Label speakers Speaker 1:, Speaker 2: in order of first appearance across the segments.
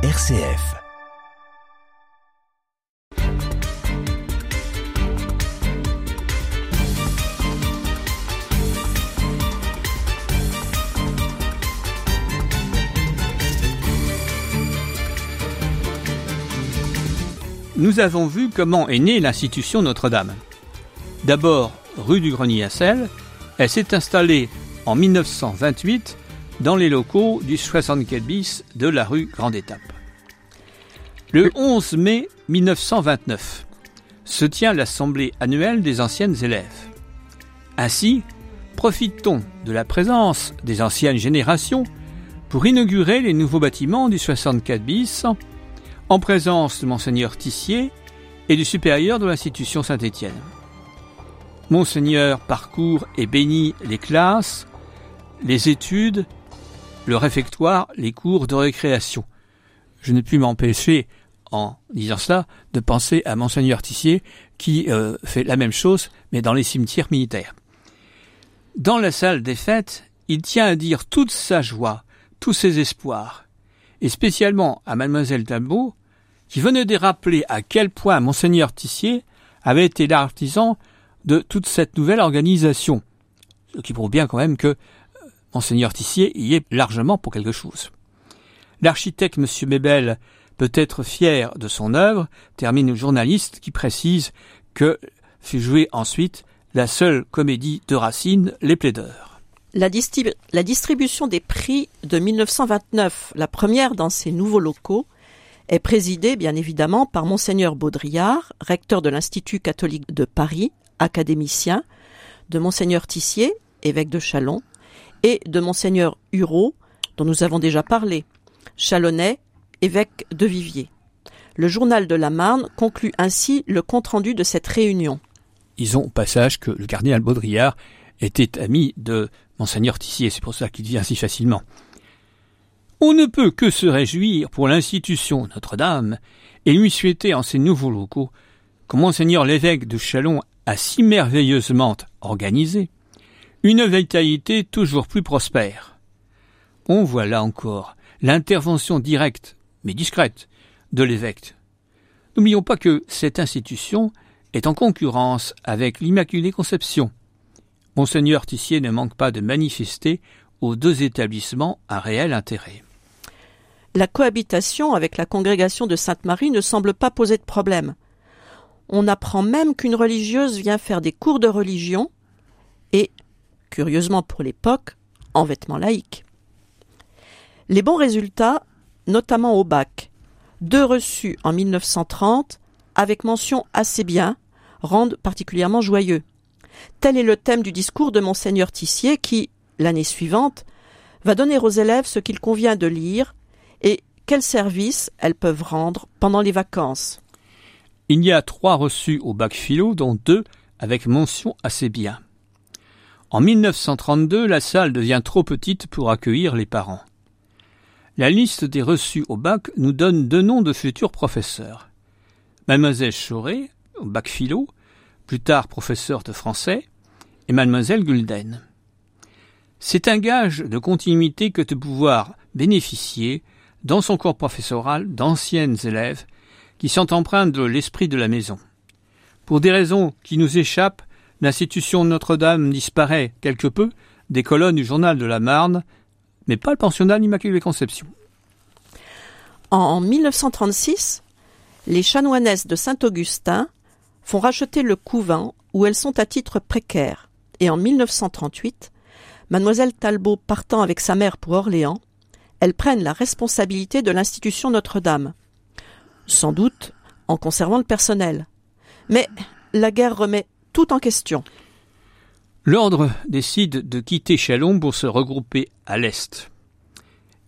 Speaker 1: RCF.
Speaker 2: Nous avons vu comment est née l'institution Notre-Dame. D'abord, rue du Grenier à Sel, elle s'est installée en 1928 dans les locaux du 64 bis de la rue Grande Étape. Le 11 mai 1929 se tient l'assemblée annuelle des anciennes élèves. Ainsi, profitons de la présence des anciennes générations pour inaugurer les nouveaux bâtiments du 64 bis en présence de Monseigneur Tissier et du supérieur de l'institution Saint-Étienne. Monseigneur parcourt et bénit les classes, les études, le réfectoire, les cours de récréation. Je ne puis m'empêcher, en disant cela, de penser à Monseigneur Tissier qui euh, fait la même chose, mais dans les cimetières militaires. Dans la salle des fêtes, il tient à dire toute sa joie, tous ses espoirs, et spécialement à mademoiselle Talbot, qui venait de rappeler à quel point monseigneur Tissier avait été l'artisan de toute cette nouvelle organisation. Ce qui prouve bien quand même que monseigneur Tissier y est largement pour quelque chose. L'architecte M. Bébel peut être fier de son œuvre, termine le journaliste qui précise que fut jouée ensuite la seule comédie de Racine, Les Plaideurs.
Speaker 3: La, la, distribution des prix de 1929, la première dans ces nouveaux locaux, est présidée bien évidemment par monseigneur Baudrillard, recteur de l'Institut catholique de Paris, académicien, de monseigneur Tissier, évêque de Chalon, et de monseigneur Hureau, dont nous avons déjà parlé, Chalonnais, évêque de Viviers. Le journal de la Marne conclut ainsi le compte-rendu de cette réunion.
Speaker 2: Ils ont au passage que le cardinal Baudrillard était ami de monseigneur Tissier, c'est pour ça qu'il vient si facilement. On ne peut que se réjouir pour l'institution Notre-Dame et lui souhaiter en ces nouveaux locaux que Monseigneur l'évêque de Chalon a si merveilleusement organisé une vitalité toujours plus prospère. On voit là encore l'intervention directe, mais discrète, de l'évêque. N'oublions pas que cette institution est en concurrence avec l'Immaculée Conception. Monseigneur Tissier ne manque pas de manifester aux deux établissements un réel intérêt
Speaker 3: la cohabitation avec la congrégation de Sainte-Marie ne semble pas poser de problème. On apprend même qu'une religieuse vient faire des cours de religion et, curieusement pour l'époque, en vêtements laïques. Les bons résultats, notamment au bac, deux reçus en 1930, avec mention assez bien, rendent particulièrement joyeux. Tel est le thème du discours de monseigneur Tissier qui, l'année suivante, va donner aux élèves ce qu'il convient de lire et quels services elles peuvent rendre pendant les vacances.
Speaker 2: Il y a trois reçus au bac philo, dont deux avec mention assez bien. En 1932, la salle devient trop petite pour accueillir les parents. La liste des reçus au bac nous donne deux noms de futurs professeurs. Mademoiselle Chauret, au bac philo, plus tard professeur de français, et Mademoiselle Gulden. C'est un gage de continuité que de pouvoir bénéficier dans son corps professoral d'anciennes élèves qui sont empreintes de l'esprit de la maison. Pour des raisons qui nous échappent, l'institution Notre-Dame disparaît quelque peu des colonnes du journal de la Marne, mais pas le pensionnat l'Immaculée Conception.
Speaker 3: En 1936, les chanoinesses de Saint-Augustin font racheter le couvent où elles sont à titre précaire, et en 1938, mademoiselle Talbot partant avec sa mère pour Orléans, elles prennent la responsabilité de l'institution Notre-Dame. Sans doute en conservant le personnel. Mais la guerre remet tout en question.
Speaker 2: L'ordre décide de quitter Chalon pour se regrouper à l'Est.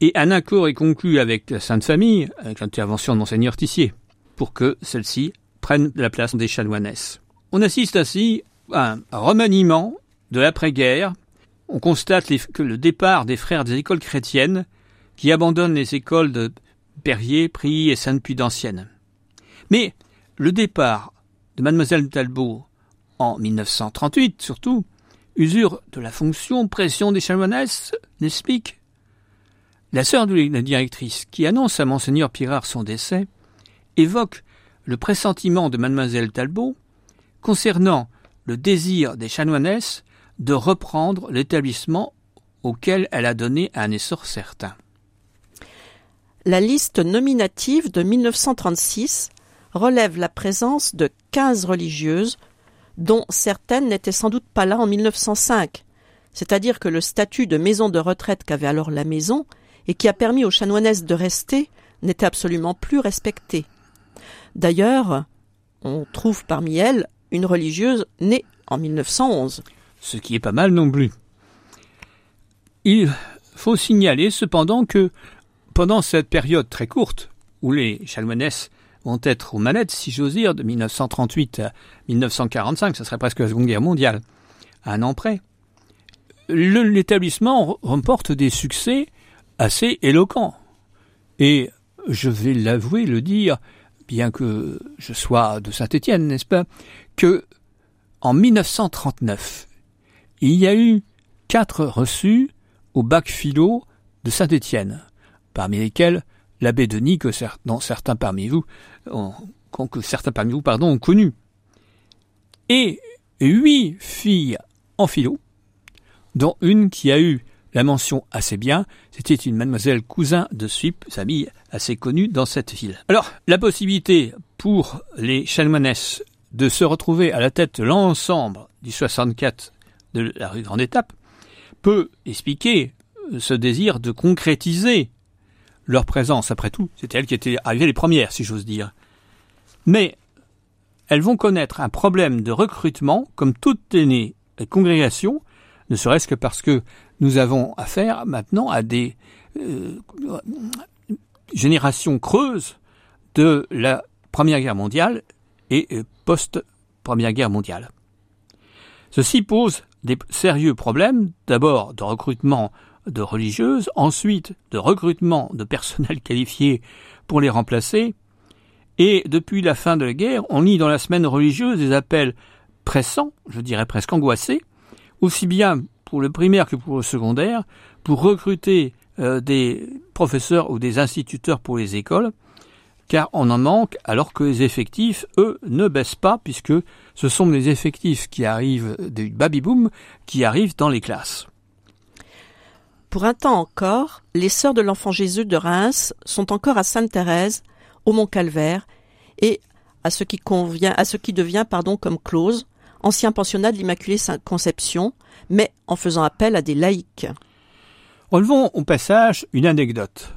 Speaker 2: Et un accord est conclu avec la Sainte Famille, avec l'intervention de Monseigneur Tissier, pour que celle-ci prenne la place des chanoinesses. On assiste ainsi à un remaniement de l'après-guerre. On constate que le départ des frères des écoles chrétiennes qui abandonne les écoles de Perrier, Prie et Sainte-Puy d'Ancienne. Mais le départ de mademoiselle Talbot en 1938 surtout, usure de la fonction pression des chanoinesses, n'explique La sœur de la directrice, qui annonce à monseigneur Pirard son décès, évoque le pressentiment de mademoiselle Talbot concernant le désir des chanoinesses de reprendre l'établissement auquel elle a donné un essor certain.
Speaker 3: La liste nominative de 1936 relève la présence de 15 religieuses, dont certaines n'étaient sans doute pas là en 1905, c'est-à-dire que le statut de maison de retraite qu'avait alors la maison et qui a permis aux chanoinesses de rester n'était absolument plus respecté. D'ailleurs, on trouve parmi elles une religieuse née en 1911.
Speaker 2: Ce qui est pas mal non plus. Il faut signaler cependant que pendant cette période très courte où les chanoinesses vont être aux manettes, si j'ose dire, de 1938 à 1945, ce serait presque la Seconde Guerre mondiale, un an près, l'établissement remporte des succès assez éloquents. Et je vais l'avouer, le dire, bien que je sois de Saint-Étienne, n'est-ce pas, que en 1939, il y a eu quatre reçus au bac philo de Saint-Étienne, parmi lesquels l'abbé Denis que certains parmi vous ont, que certains parmi vous pardon connu, et huit filles en philo, dont une qui a eu la mention assez bien, c'était une mademoiselle cousin de Suip, famille assez connue dans cette ville. Alors, la possibilité pour les chanoinesses de se retrouver à la tête de l'ensemble du 64 de la rue Grande Étape peut expliquer ce désir de concrétiser leur présence. Après tout, c'était elles qui étaient arrivées les premières, si j'ose dire. Mais elles vont connaître un problème de recrutement, comme toutes les congrégations, ne serait-ce que parce que nous avons affaire maintenant à des euh, générations creuses de la Première Guerre mondiale et euh, post-Première Guerre mondiale. Ceci pose des sérieux problèmes, d'abord de recrutement de religieuses, ensuite de recrutement de personnel qualifié pour les remplacer, et depuis la fin de la guerre, on lit dans la semaine religieuse des appels pressants, je dirais presque angoissés, aussi bien pour le primaire que pour le secondaire, pour recruter euh, des professeurs ou des instituteurs pour les écoles, car on en manque alors que les effectifs, eux, ne baissent pas, puisque ce sont les effectifs qui arrivent du baby-boom qui arrivent dans les classes.
Speaker 3: Pour un temps encore, les sœurs de l'Enfant Jésus de Reims sont encore à Sainte-Thérèse, au Mont-Calvaire, et à ce qui convient, à ce qui devient, pardon, comme Close, ancien pensionnat de l'Immaculée Conception, mais en faisant appel à des laïcs.
Speaker 2: Relevons au passage une anecdote.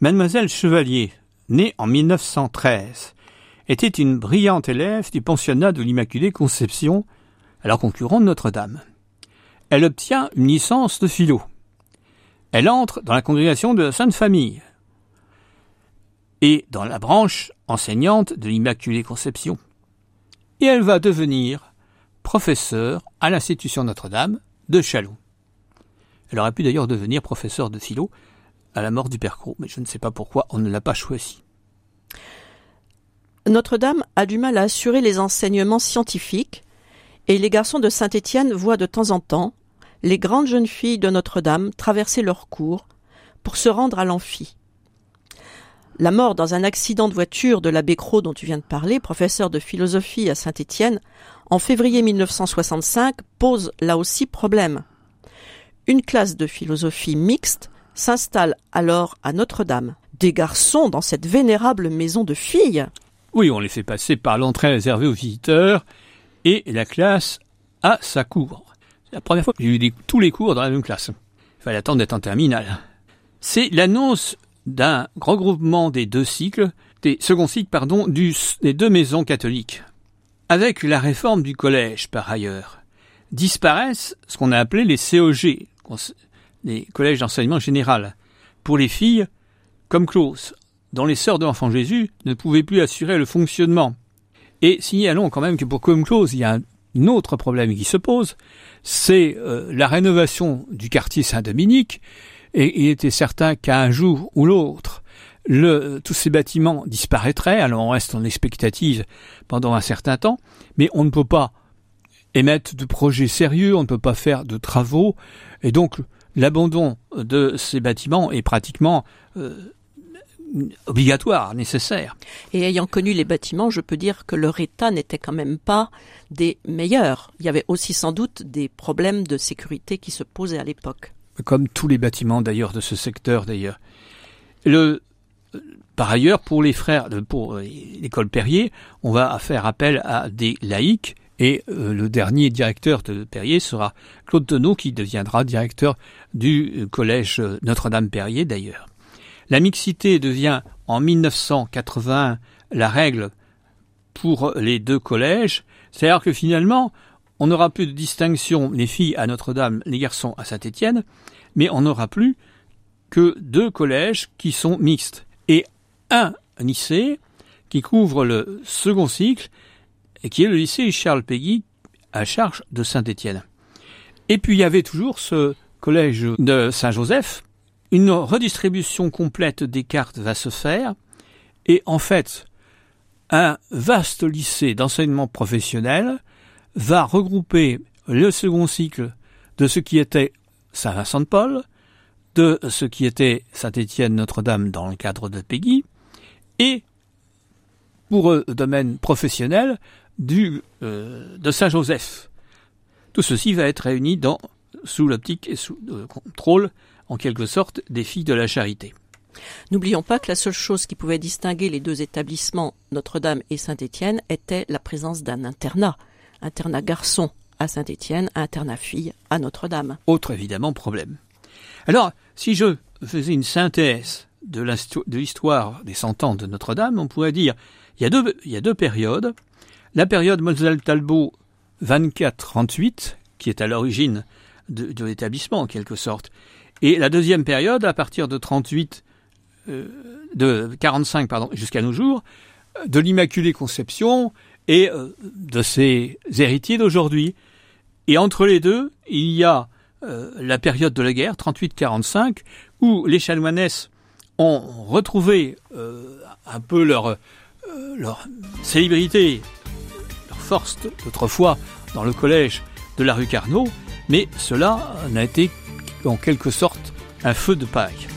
Speaker 2: Mademoiselle Chevalier, née en 1913, était une brillante élève du pensionnat de l'Immaculée Conception, alors concurrent de Notre-Dame. Elle obtient une licence de philo. Elle entre dans la congrégation de la Sainte Famille et dans la branche enseignante de l'Immaculée Conception. Et elle va devenir professeur à l'institution Notre-Dame de Châlons. Elle aurait pu d'ailleurs devenir professeur de philo à la mort du père mais je ne sais pas pourquoi on ne l'a pas choisi.
Speaker 3: Notre-Dame a du mal à assurer les enseignements scientifiques, et les garçons de Saint-Étienne voient de temps en temps les grandes jeunes filles de Notre-Dame traverser leur cours pour se rendre à l'amphi. La mort dans un accident de voiture de l'abbé Cros dont tu viens de parler, professeur de philosophie à Saint-Étienne, en février 1965, pose là aussi problème. Une classe de philosophie mixte s'installe alors à Notre-Dame. Des garçons dans cette vénérable maison de filles.
Speaker 2: Oui, on les fait passer par l'entrée réservée aux visiteurs et la classe à sa cour. C'est la première fois que j'ai eu tous les cours dans la même classe. Il fallait attendre d'être en terminale. C'est l'annonce d'un regroupement des deux cycles, des seconds cycles, pardon, des deux maisons catholiques. Avec la réforme du collège, par ailleurs, disparaissent ce qu'on a appelé les COG, les collèges d'enseignement général, pour les filles comme Claus, dont les sœurs de l'enfant Jésus ne pouvaient plus assurer le fonctionnement. Et signalons quand même que pour comme Claus, il y a un autre problème qui se pose, c'est euh, la rénovation du quartier Saint-Dominique, et il était certain qu'un jour ou l'autre, le, tous ces bâtiments disparaîtraient, alors on reste en expectative pendant un certain temps, mais on ne peut pas émettre de projets sérieux, on ne peut pas faire de travaux, et donc l'abandon de ces bâtiments est pratiquement euh, obligatoire, nécessaire.
Speaker 3: Et ayant connu les bâtiments, je peux dire que leur état n'était quand même pas des meilleurs. Il y avait aussi sans doute des problèmes de sécurité qui se posaient à l'époque.
Speaker 2: Comme tous les bâtiments d'ailleurs de ce secteur d'ailleurs. Le, par ailleurs, pour les frères, pour l'école Perrier, on va faire appel à des laïcs et euh, le dernier directeur de Perrier sera Claude Tonneau qui deviendra directeur du collège Notre-Dame-Perrier d'ailleurs. La mixité devient en 1981 la règle pour les deux collèges, c'est-à-dire que finalement, on n'aura plus de distinction les filles à Notre-Dame, les garçons à Saint-Étienne, mais on n'aura plus que deux collèges qui sont mixtes et un lycée qui couvre le second cycle et qui est le lycée Charles Péguy à charge de Saint-Étienne. Et puis il y avait toujours ce collège de Saint-Joseph une redistribution complète des cartes va se faire et en fait, un vaste lycée d'enseignement professionnel va regrouper le second cycle de ce qui était Saint-Vincent-de-Paul, de ce qui était Saint-Étienne-Notre-Dame dans le cadre de Peggy, et pour le domaine professionnel du, euh, de Saint-Joseph. Tout ceci va être réuni dans, sous l'optique et sous le contrôle en quelque sorte des filles de la charité.
Speaker 3: N'oublions pas que la seule chose qui pouvait distinguer les deux établissements, Notre-Dame et Saint-Étienne, était la présence d'un internat. Internat garçon à Saint-Étienne, internat fille à Notre-Dame.
Speaker 2: Autre évidemment problème. Alors, si je faisais une synthèse de l'histoire des cent ans de Notre-Dame, on pourrait dire il y a deux, il y a deux périodes. La période Moselle Talbot 24-38, qui est à l'origine de, de l'établissement en quelque sorte, et la deuxième période, à partir de 38, euh, de 45 pardon, jusqu'à nos jours, de l'Immaculée Conception et euh, de ses héritiers d'aujourd'hui. Et entre les deux, il y a euh, la période de la guerre, 38-45, où les chanoinesses ont retrouvé un peu leur, leur célébrité, leur force d'autrefois dans le collège de la rue Carnot, mais cela n'a été en quelque sorte un feu de paille.